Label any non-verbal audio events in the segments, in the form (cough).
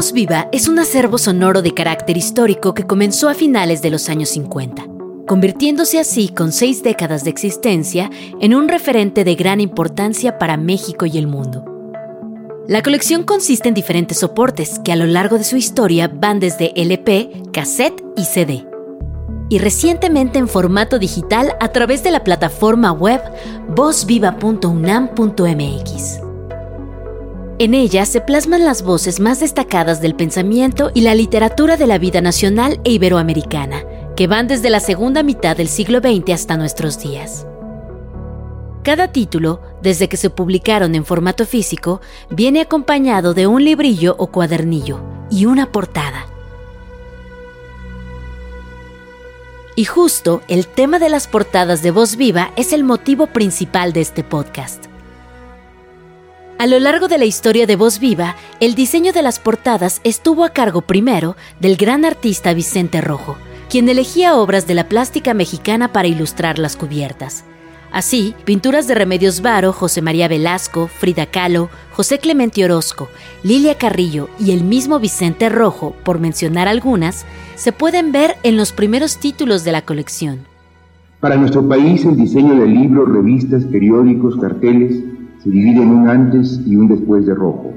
Voz Viva es un acervo sonoro de carácter histórico que comenzó a finales de los años 50, convirtiéndose así con seis décadas de existencia en un referente de gran importancia para México y el mundo. La colección consiste en diferentes soportes que a lo largo de su historia van desde LP, cassette y CD. Y recientemente en formato digital a través de la plataforma web vozviva.unam.mx. En ella se plasman las voces más destacadas del pensamiento y la literatura de la vida nacional e iberoamericana, que van desde la segunda mitad del siglo XX hasta nuestros días. Cada título, desde que se publicaron en formato físico, viene acompañado de un librillo o cuadernillo y una portada. Y justo el tema de las portadas de Voz Viva es el motivo principal de este podcast. A lo largo de la historia de Voz Viva, el diseño de las portadas estuvo a cargo primero del gran artista Vicente Rojo, quien elegía obras de la plástica mexicana para ilustrar las cubiertas. Así, pinturas de Remedios Varo, José María Velasco, Frida Kahlo, José Clemente Orozco, Lilia Carrillo y el mismo Vicente Rojo, por mencionar algunas, se pueden ver en los primeros títulos de la colección. Para nuestro país, el diseño de libros, revistas, periódicos, carteles se divide en un antes y un después de Rojo.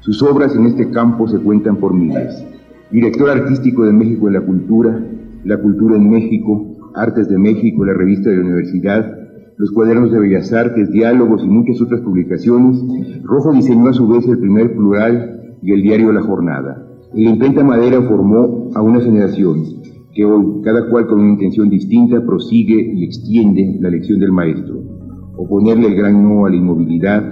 Sus obras en este campo se cuentan por miles. Director artístico de México en la Cultura, La Cultura en México, Artes de México, la revista de la Universidad, los cuadernos de Bellas Artes, diálogos y muchas otras publicaciones, Rojo diseñó a su vez el primer plural y el diario La Jornada. En la imprenta madera formó a una generación que hoy, cada cual con una intención distinta, prosigue y extiende la lección del maestro oponerle el gran no a la inmovilidad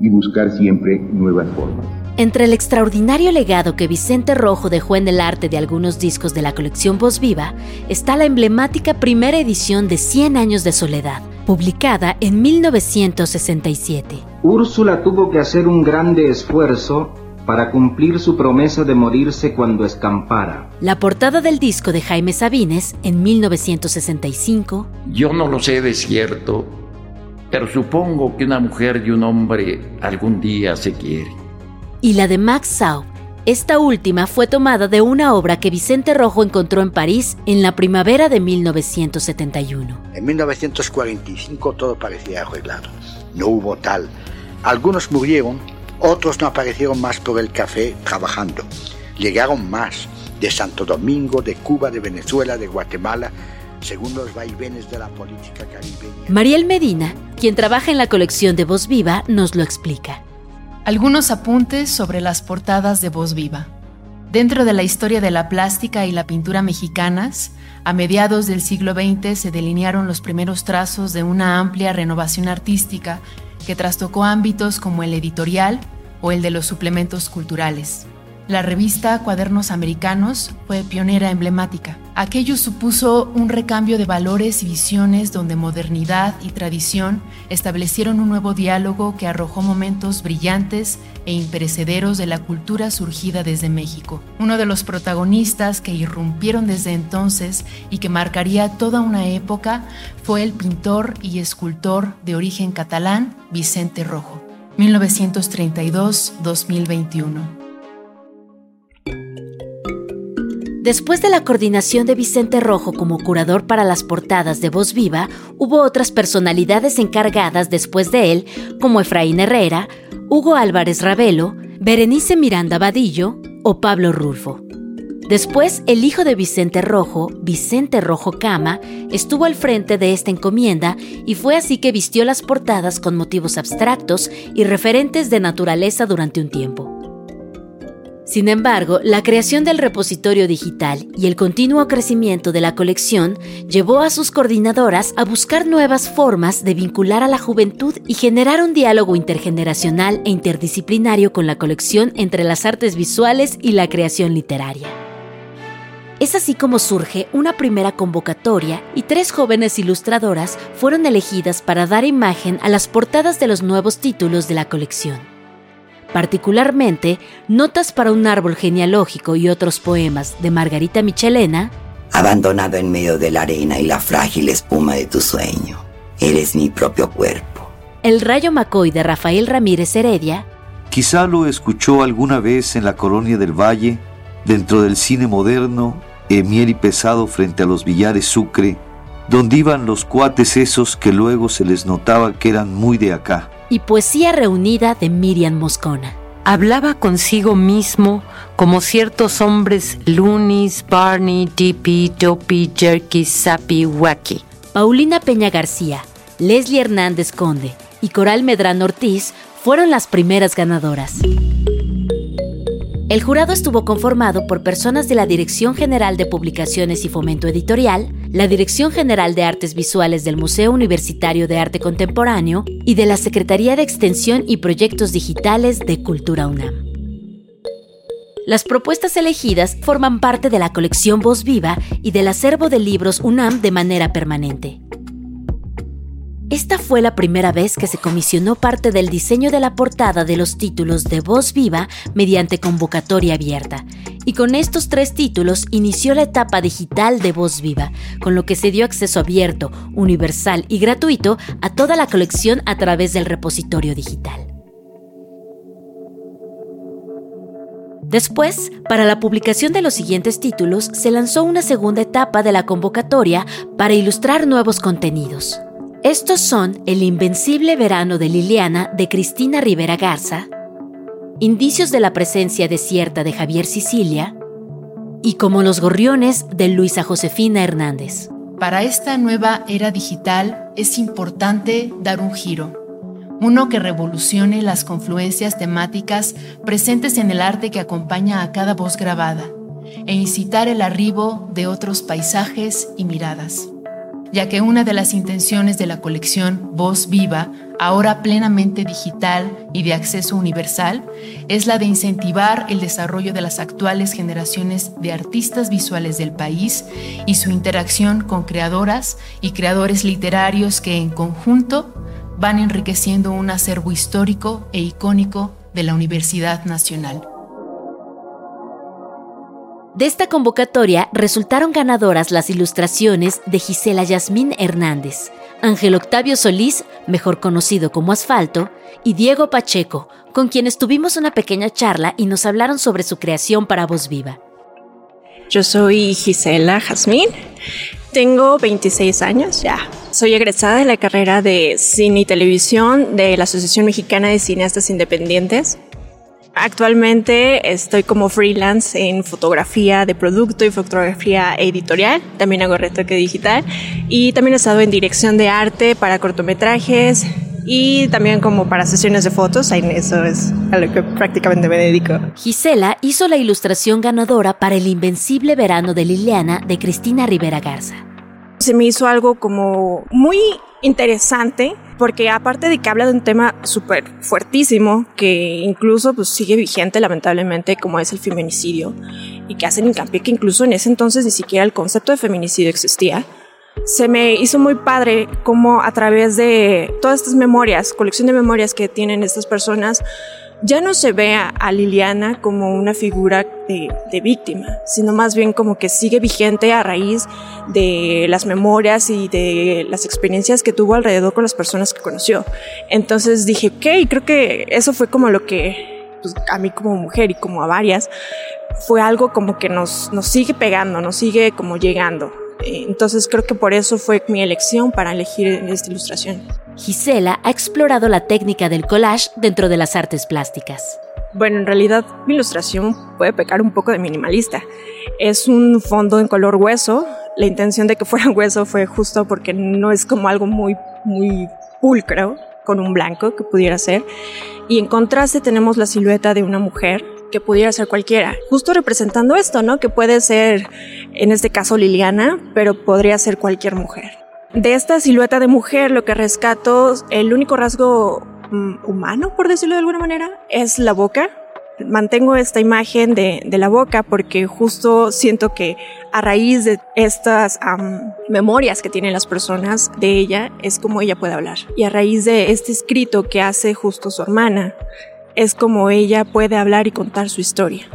y buscar siempre nuevas formas. Entre el extraordinario legado que Vicente Rojo dejó en el arte de algunos discos de la colección Voz Viva está la emblemática primera edición de 100 años de soledad, publicada en 1967. Úrsula tuvo que hacer un grande esfuerzo para cumplir su promesa de morirse cuando escampara. La portada del disco de Jaime Sabines en 1965. Yo no lo sé de cierto pero supongo que una mujer y un hombre algún día se quieren. Y la de Max Sau. Esta última fue tomada de una obra que Vicente Rojo encontró en París en la primavera de 1971. En 1945 todo parecía arreglado. No hubo tal. Algunos murieron, otros no aparecieron más por el café trabajando. Llegaron más, de Santo Domingo, de Cuba, de Venezuela, de Guatemala, según los vaivenes de la política caribeña. Mariel Medina, quien trabaja en la colección de Voz Viva, nos lo explica. Algunos apuntes sobre las portadas de Voz Viva. Dentro de la historia de la plástica y la pintura mexicanas, a mediados del siglo XX se delinearon los primeros trazos de una amplia renovación artística que trastocó ámbitos como el editorial o el de los suplementos culturales. La revista Cuadernos Americanos fue pionera emblemática. Aquello supuso un recambio de valores y visiones donde modernidad y tradición establecieron un nuevo diálogo que arrojó momentos brillantes e imperecederos de la cultura surgida desde México. Uno de los protagonistas que irrumpieron desde entonces y que marcaría toda una época fue el pintor y escultor de origen catalán Vicente Rojo. 1932-2021. Después de la coordinación de Vicente Rojo como curador para las portadas de Voz Viva, hubo otras personalidades encargadas después de él, como Efraín Herrera, Hugo Álvarez Ravelo, Berenice Miranda Vadillo o Pablo Rulfo. Después, el hijo de Vicente Rojo, Vicente Rojo Cama, estuvo al frente de esta encomienda y fue así que vistió las portadas con motivos abstractos y referentes de naturaleza durante un tiempo. Sin embargo, la creación del repositorio digital y el continuo crecimiento de la colección llevó a sus coordinadoras a buscar nuevas formas de vincular a la juventud y generar un diálogo intergeneracional e interdisciplinario con la colección entre las artes visuales y la creación literaria. Es así como surge una primera convocatoria y tres jóvenes ilustradoras fueron elegidas para dar imagen a las portadas de los nuevos títulos de la colección particularmente Notas para un árbol genealógico y otros poemas de Margarita Michelena, Abandonado en medio de la arena y la frágil espuma de tu sueño, eres mi propio cuerpo. El rayo Macoy de Rafael Ramírez Heredia, Quizá lo escuchó alguna vez en la colonia del Valle, dentro del cine moderno, emier y pesado frente a los billares Sucre, donde iban los cuates esos que luego se les notaba que eran muy de acá. Y poesía reunida de Miriam Moscona. Hablaba consigo mismo como ciertos hombres Lunis, Barney, Dippy, Dopey, Jerky, Sappy, Wacky. Paulina Peña García, Leslie Hernández Conde y Coral Medrano Ortiz fueron las primeras ganadoras. El jurado estuvo conformado por personas de la Dirección General de Publicaciones y Fomento Editorial, la Dirección General de Artes Visuales del Museo Universitario de Arte Contemporáneo y de la Secretaría de Extensión y Proyectos Digitales de Cultura UNAM. Las propuestas elegidas forman parte de la colección Voz Viva y del acervo de libros UNAM de manera permanente. Esta fue la primera vez que se comisionó parte del diseño de la portada de los títulos de Voz Viva mediante convocatoria abierta. Y con estos tres títulos inició la etapa digital de Voz Viva, con lo que se dio acceso abierto, universal y gratuito a toda la colección a través del repositorio digital. Después, para la publicación de los siguientes títulos, se lanzó una segunda etapa de la convocatoria para ilustrar nuevos contenidos. Estos son El Invencible Verano de Liliana de Cristina Rivera Garza, Indicios de la presencia desierta de Javier Sicilia y Como los gorriones de Luisa Josefina Hernández. Para esta nueva era digital es importante dar un giro, uno que revolucione las confluencias temáticas presentes en el arte que acompaña a cada voz grabada e incitar el arribo de otros paisajes y miradas ya que una de las intenciones de la colección Voz Viva, ahora plenamente digital y de acceso universal, es la de incentivar el desarrollo de las actuales generaciones de artistas visuales del país y su interacción con creadoras y creadores literarios que en conjunto van enriqueciendo un acervo histórico e icónico de la Universidad Nacional. De esta convocatoria resultaron ganadoras las ilustraciones de Gisela Yasmín Hernández, Ángel Octavio Solís, mejor conocido como Asfalto, y Diego Pacheco, con quienes tuvimos una pequeña charla y nos hablaron sobre su creación para Voz Viva. Yo soy Gisela Jazmín, tengo 26 años ya. Soy egresada de la carrera de cine y televisión de la Asociación Mexicana de Cineastas Independientes. Actualmente estoy como freelance en fotografía de producto y fotografía editorial. También hago retoque digital. Y también he estado en dirección de arte para cortometrajes y también como para sesiones de fotos. Eso es a lo que prácticamente me dedico. Gisela hizo la ilustración ganadora para El Invencible Verano de Liliana de Cristina Rivera Garza. Se me hizo algo como muy interesante porque aparte de que habla de un tema súper fuertísimo que incluso pues, sigue vigente lamentablemente como es el feminicidio y que hacen hincapié que incluso en ese entonces ni siquiera el concepto de feminicidio existía, se me hizo muy padre como a través de todas estas memorias, colección de memorias que tienen estas personas, ya no se ve a, Liliana como una figura de, víctima, sino más bien como que sigue vigente a raíz de las memorias y de las experiencias que tuvo alrededor con las personas que conoció. Entonces dije, ok, creo que eso fue como lo que pues, a mí como mujer y como a varias, fue algo como que nos, nos sigue pegando, nos sigue como llegando. Entonces creo que por eso fue mi elección para elegir esta ilustración. Gisela ha explorado la técnica del collage dentro de las artes plásticas. Bueno, en realidad mi ilustración puede pecar un poco de minimalista. Es un fondo en color hueso. La intención de que fuera (laughs) hueso fue justo porque no es como algo muy, muy pulcro con un blanco que pudiera ser. Y en contraste tenemos la silueta de una mujer que pudiera ser cualquiera, justo representando esto, ¿no? Que puede ser, en este caso, Liliana, pero podría ser cualquier mujer. De esta silueta de mujer, lo que rescato, el único rasgo mm, humano, por decirlo de alguna manera, es la boca. Mantengo esta imagen de, la boca porque justo siento que a raíz de estas memorias que tienen las personas de ella es como ella puede hablar. Y a raíz de este escrito que hace justo su hermana, es como ella puede hablar y contar su historia.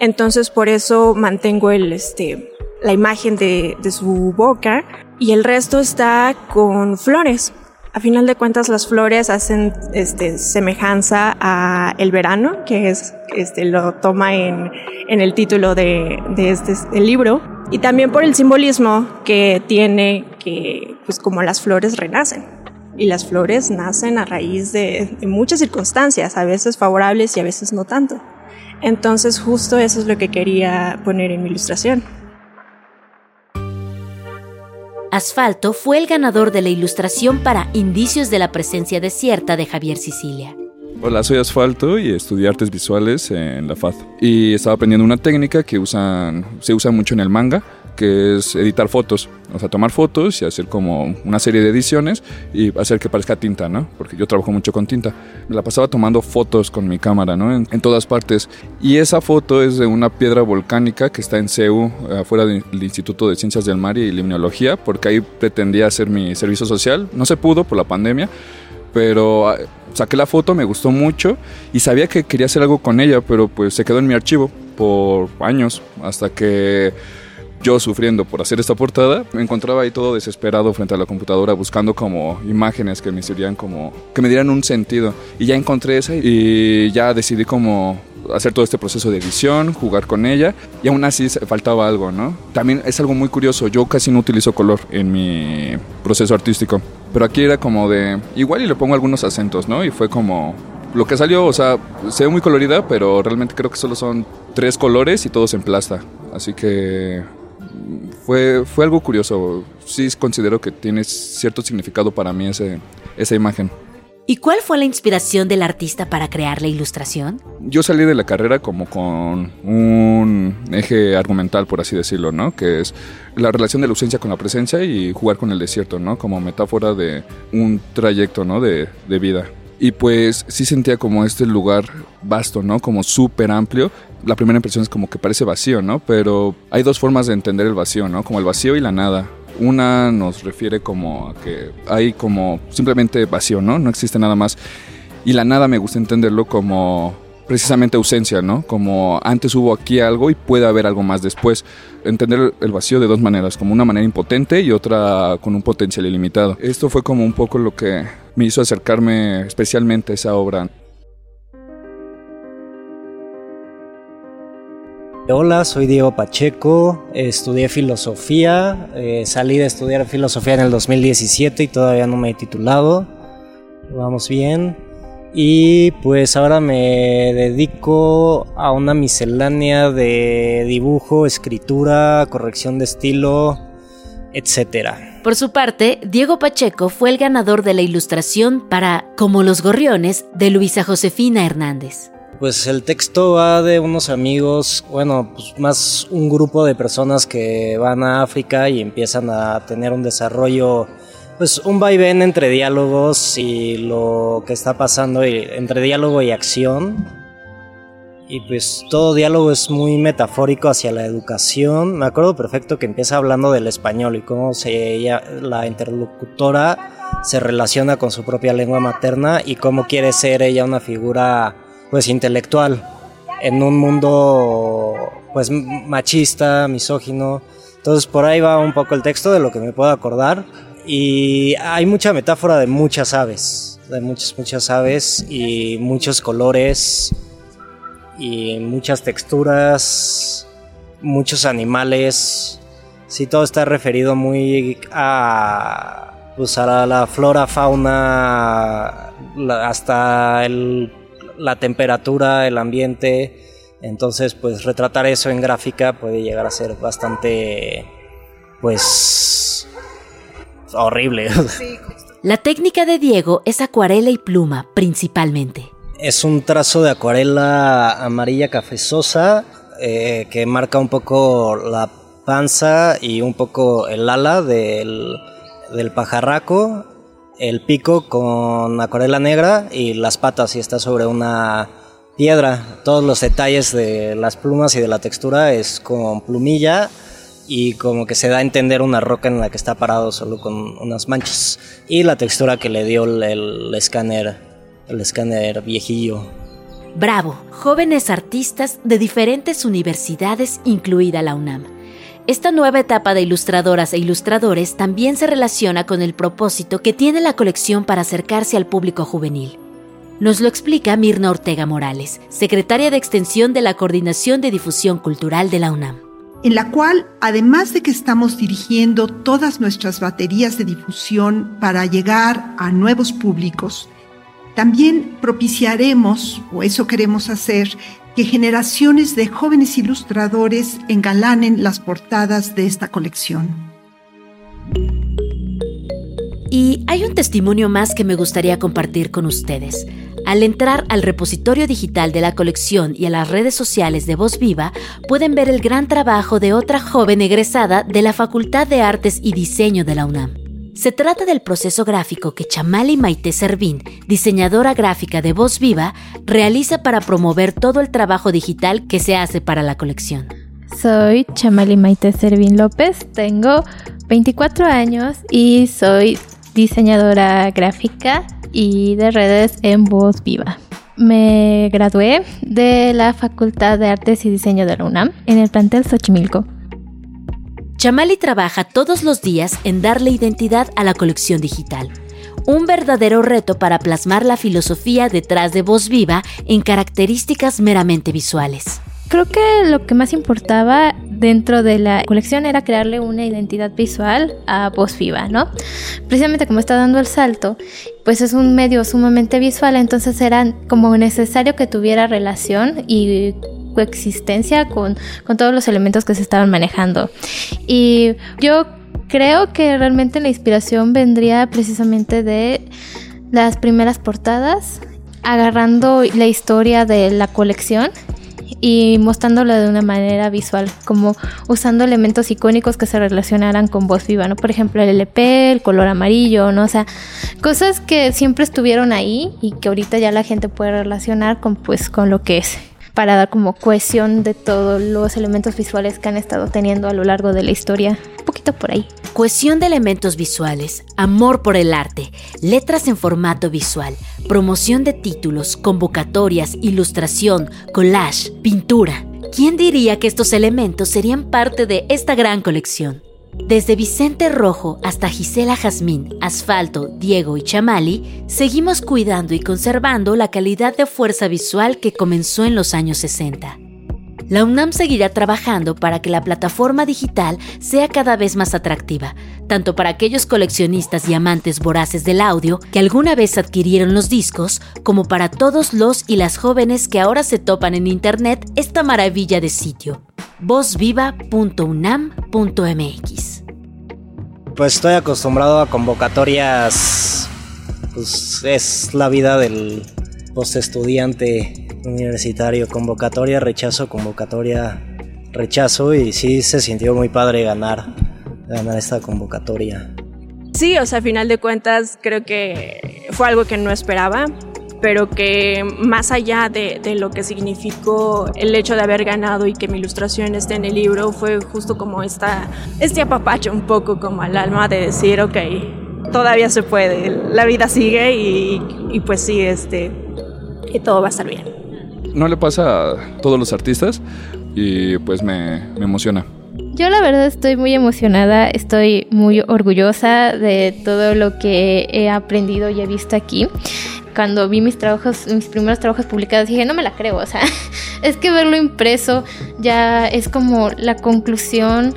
Entonces por eso mantengo el, este, la imagen de, su boca y el resto está con flores. A final de cuentas, las flores hacen este, semejanza a el verano, que es, este, lo toma en, el título de, de este libro, y también por el simbolismo que tiene que, pues como las flores renacen. Y las flores nacen a raíz de, de muchas circunstancias, a veces favorables y a veces no tanto. Entonces justo eso es lo que quería poner en mi ilustración. Asfalto fue el ganador de la ilustración para Indicios de la presencia desierta de Javier Sicilia. Hola, soy Asfalto y estudié artes visuales en la FAD. Y estaba aprendiendo una técnica que usan, se usa mucho en el manga, que es editar fotos. O sea, tomar fotos y hacer como una serie de ediciones y hacer que parezca tinta, ¿no? Porque yo trabajo mucho con tinta. Me la pasaba tomando fotos con mi cámara, ¿no? En, en todas partes. Y esa foto es de una piedra volcánica que está en CEU, afuera del Instituto de Ciencias del Mar y Limnología, porque ahí pretendía hacer mi servicio social. No se pudo por la pandemia, pero ah, saqué la foto, me gustó mucho y sabía que quería hacer algo con ella, pero pues se quedó en mi archivo por años hasta que yo sufriendo por hacer esta portada, me encontraba ahí todo desesperado frente a la computadora buscando como imágenes que me sirvieran como, que me dieran un sentido. Y ya encontré esa y ya decidí como hacer todo este proceso de edición, jugar con ella y aún así faltaba algo, ¿no? También es algo muy curioso, yo casi no utilizo color en mi proceso artístico, pero aquí era como de, igual y le pongo algunos acentos, ¿no? Y fue como, lo que salió, o sea, se ve muy colorida, pero realmente creo que solo son tres colores y todos en plasta, así que fue, fue algo curioso. Sí considero que tiene cierto significado para mí ese, esa imagen. ¿Y cuál fue la inspiración del artista para crear la ilustración? Yo salí de la carrera como con un eje argumental, por así decirlo, ¿no? Que es la relación de la ausencia con la presencia y jugar con el desierto, ¿no? Como metáfora de un trayecto, ¿no? De, de vida. Y pues sí sentía como este lugar vasto, ¿no? Como súper amplio. La primera impresión es como que parece vacío, ¿no? Pero hay dos formas de entender el vacío, ¿no? Como el vacío y la nada. Una nos refiere como a que hay como simplemente vacío, ¿no? No existe nada más. Y la nada me gusta entenderlo como precisamente ausencia, ¿no? Como antes hubo aquí algo y puede haber algo más después. Entender el vacío de dos maneras, como una manera impotente y otra con un potencial ilimitado. Esto fue como un poco lo que me hizo acercarme especialmente a esa obra. Hola, soy Diego Pacheco, estudié filosofía, eh, salí de estudiar filosofía en el 2017 y todavía no me he titulado. Vamos bien. Y pues ahora me dedico a una miscelánea de dibujo, escritura, corrección de estilo, etc. Por su parte, Diego Pacheco fue el ganador de la ilustración para Como los Gorriones de Luisa Josefina Hernández. Pues el texto va de unos amigos, bueno, pues más un grupo de personas que van a África y empiezan a tener un desarrollo, pues un vaivén entre diálogos y lo que está pasando entre diálogo y acción. Y pues todo diálogo es muy metafórico hacia la educación. Me acuerdo perfecto que empieza hablando del español y cómo se, ella, la interlocutora se relaciona con su propia lengua materna y cómo quiere ser ella una figura pues intelectual en un mundo pues machista, misógino. Entonces por ahí va un poco el texto de lo que me puedo acordar y hay mucha metáfora de muchas aves, de muchas muchas aves y muchos colores y muchas texturas, muchos animales. Sí, todo está referido muy a pues la, flora, fauna, hasta el la temperatura, el ambiente. Entonces, pues retratar eso en gráfica puede llegar a ser bastante, pues, horrible. La técnica de Diego es acuarela y pluma, principalmente. Es un trazo de acuarela amarilla cafezosa eh, que marca un poco la panza y un poco el ala del, del pajarraco el pico con acuarela negra y las patas y está sobre una piedra. Todos los detalles de las plumas y de la textura es con plumilla y como que se da a entender una roca en la que está parado solo con unas manchas y la textura que le dio el, escáner, el escáner viejillo. Bravo, jóvenes artistas de diferentes universidades, incluida la UNAM. Esta nueva etapa de ilustradoras e ilustradores también se relaciona con el propósito que tiene la colección para acercarse al público juvenil. Nos lo explica Mirna Ortega Morales, secretaria de Extensión de la Coordinación de Difusión Cultural de la UNAM. En la cual, además de que estamos dirigiendo todas nuestras baterías de difusión para llegar a nuevos públicos, también propiciaremos, o eso queremos hacer, que generaciones de jóvenes ilustradores engalanen las portadas de esta colección. Y hay un testimonio más que me gustaría compartir con ustedes. Al entrar al repositorio digital de la colección y a las redes sociales de Voz Viva, pueden ver el gran trabajo de otra joven egresada de la Facultad de Artes y Diseño de la UNAM. Se trata del proceso gráfico que Chamali Maite Servín, diseñadora gráfica de Voz Viva, realiza para promover todo el trabajo digital que se hace para la colección. Soy Chamali Maite Servín López, tengo 24 años y soy diseñadora gráfica y de redes en Voz Viva. Me gradué de la Facultad de Artes y Diseño de la UNAM en el plantel Xochimilco. Chamali trabaja todos los días en darle identidad a la colección digital. Un verdadero reto para plasmar la filosofía detrás de Voz Viva en características meramente visuales. Creo que lo que más importaba dentro de la colección era crearle una identidad visual a Voz Viva, ¿no? Precisamente como está dando el salto, pues es un medio sumamente visual, entonces era como necesario que tuviera relación y coexistencia con, con todos los elementos que se estaban manejando. Y yo creo que realmente la inspiración vendría precisamente de las primeras portadas, agarrando la historia de la colección y mostrándolo de una manera visual, como usando elementos icónicos que se relacionaran con voz viva, ¿no? Por ejemplo, el LP, el color amarillo, ¿no? O sea, cosas que siempre estuvieron ahí y que ahorita ya la gente puede relacionar con pues con lo que es para dar como cohesión de todos los elementos visuales que han estado teniendo a lo largo de la historia. Un poquito por ahí. Cohesión de elementos visuales, amor por el arte, letras en formato visual, promoción de títulos, convocatorias, ilustración, collage, pintura. ¿Quién diría que estos elementos serían parte de esta gran colección? Desde Vicente Rojo hasta Gisela Jazmín, Asfalto, Diego y Chamali, seguimos cuidando y conservando la calidad de fuerza visual que comenzó en los años 60. La UNAM seguirá trabajando para que la plataforma digital sea cada vez más atractiva, tanto para aquellos coleccionistas y amantes voraces del audio que alguna vez adquirieron los discos, como para todos los y las jóvenes que ahora se topan en Internet esta maravilla de sitio, vozviva.unam.mx. Pues estoy acostumbrado a convocatorias, pues es la vida del post estudiante universitario, convocatoria, rechazo, convocatoria, rechazo y sí se sintió muy padre ganar, ganar esta convocatoria. Sí, o sea, a final de cuentas creo que fue algo que no esperaba, pero que más allá de, de, lo que significó el hecho de haber ganado y que mi ilustración esté en el libro, fue justo como esta, este apapacho un poco como al alma de decir, ok, todavía se puede, la vida sigue y, y pues sí, este, y todo va a estar bien no le pasa a todos los artistas y pues me, me emociona. Yo la verdad estoy muy emocionada, estoy muy orgullosa de todo lo que he aprendido y he visto aquí. Cuando vi mis trabajos, mis primeros trabajos publicados, dije, no me la creo, o sea, (laughs) es que verlo impreso ya es como la conclusión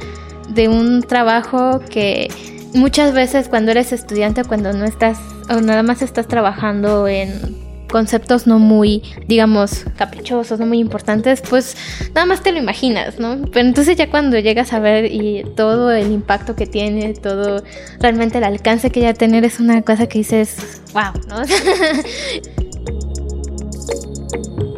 de un trabajo que muchas veces cuando eres estudiante, cuando no estás, o nada más estás trabajando en conceptos no muy, digamos, caprichosos, no muy importantes, pues nada más te lo imaginas, ¿no? Pero entonces ya cuando llegas a ver y todo el impacto que tiene, todo realmente el alcance que ya tener es una cosa que dices, wow, ¿no? (laughs)